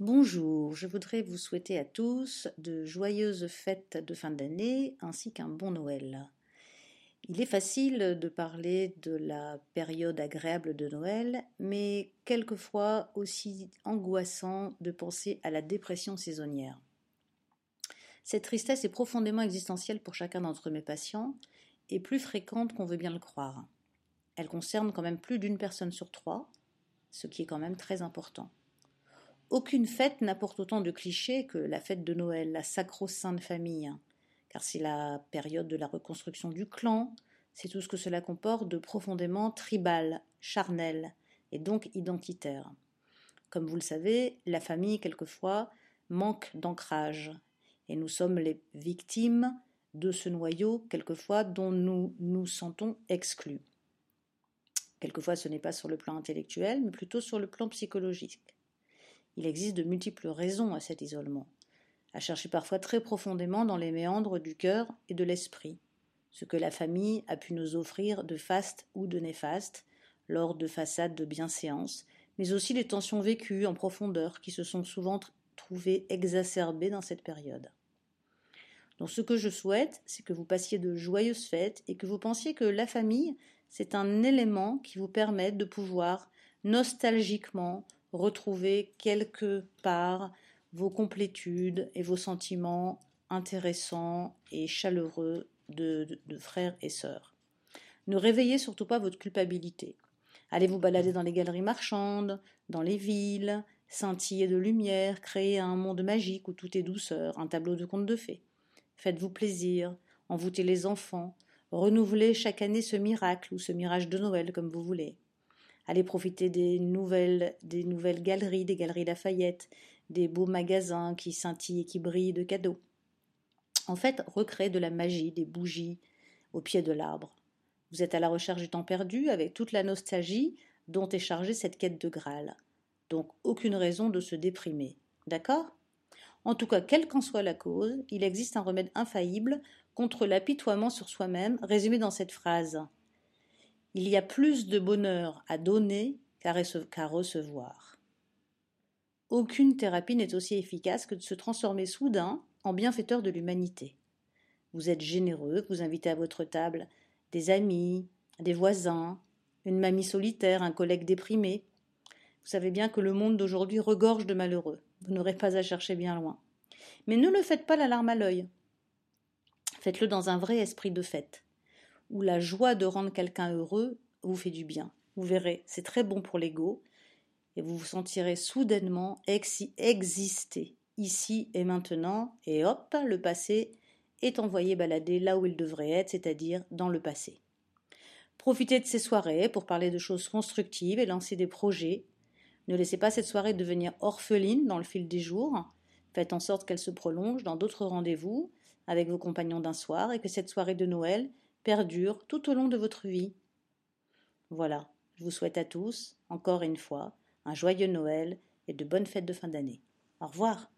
Bonjour, je voudrais vous souhaiter à tous de joyeuses fêtes de fin d'année ainsi qu'un bon Noël. Il est facile de parler de la période agréable de Noël, mais quelquefois aussi angoissant de penser à la dépression saisonnière. Cette tristesse est profondément existentielle pour chacun d'entre mes patients et plus fréquente qu'on veut bien le croire. Elle concerne quand même plus d'une personne sur trois, ce qui est quand même très important. Aucune fête n'apporte autant de clichés que la fête de Noël, la sacro-sainte famille, car c'est la période de la reconstruction du clan, c'est tout ce que cela comporte de profondément tribal, charnel, et donc identitaire. Comme vous le savez, la famille, quelquefois, manque d'ancrage, et nous sommes les victimes de ce noyau, quelquefois, dont nous nous sentons exclus. Quelquefois, ce n'est pas sur le plan intellectuel, mais plutôt sur le plan psychologique. Il existe de multiples raisons à cet isolement, à chercher parfois très profondément dans les méandres du cœur et de l'esprit, ce que la famille a pu nous offrir de faste ou de néfaste, lors de façades de bienséance, mais aussi les tensions vécues en profondeur qui se sont souvent trouvées exacerbées dans cette période. Donc ce que je souhaite, c'est que vous passiez de joyeuses fêtes et que vous pensiez que la famille, c'est un élément qui vous permet de pouvoir nostalgiquement retrouver quelque part vos complétudes et vos sentiments intéressants et chaleureux de, frères et sœurs. Ne réveillez surtout pas votre culpabilité. Allez vous balader dans les galeries marchandes, dans les villes, scintiller de lumière, créer un monde magique où tout est douceur, un tableau de contes de fées. Faites-vous plaisir, envoûtez les enfants, renouvelez chaque année ce miracle ou ce mirage de Noël comme vous voulez. Allez profiter des nouvelles, des nouvelles galeries, des galeries Lafayette, des beaux magasins qui scintillent et qui brillent de cadeaux. En fait, recréer de la magie, des bougies au pied de l'arbre. Vous êtes à la recherche du temps perdu avec toute la nostalgie dont est chargée cette quête de Graal. Donc aucune raison de se déprimer. D'accord? En tout cas, quelle qu'en soit la cause, il existe un remède infaillible contre l'apitoiement sur soi-même, résumé dans cette phrase. Il y a plus de bonheur à donner qu'à recevoir. Aucune thérapie n'est aussi efficace que de se transformer soudain en bienfaiteur de l'humanité. Vous êtes généreux, vous invitez à votre table des amis, des voisins, une mamie solitaire, un collègue déprimé. Vous savez bien que le monde d'aujourd'hui regorge de malheureux. Vous n'aurez pas à chercher bien loin. Mais ne le faites pas la larme à l'œil. Faites-le dans un vrai esprit de fête où la joie de rendre quelqu'un heureux vous fait du bien. Vous verrez, c'est très bon pour l'ego, et vous vous sentirez soudainement exister, ici et maintenant, et hop, le passé est envoyé balader là où il devrait être, c'est-à-dire dans le passé. Profitez de ces soirées pour parler de choses constructives et lancer des projets. Ne laissez pas cette soirée devenir orpheline dans le fil des jours. Faites en sorte qu'elle se prolonge dans d'autres rendez-vous avec vos compagnons d'un soir et que cette soirée de Noël perdure tout au long de votre vie. Voilà, je vous souhaite à tous, encore une fois, un joyeux Noël et de bonnes fêtes de fin d'année. Au revoir.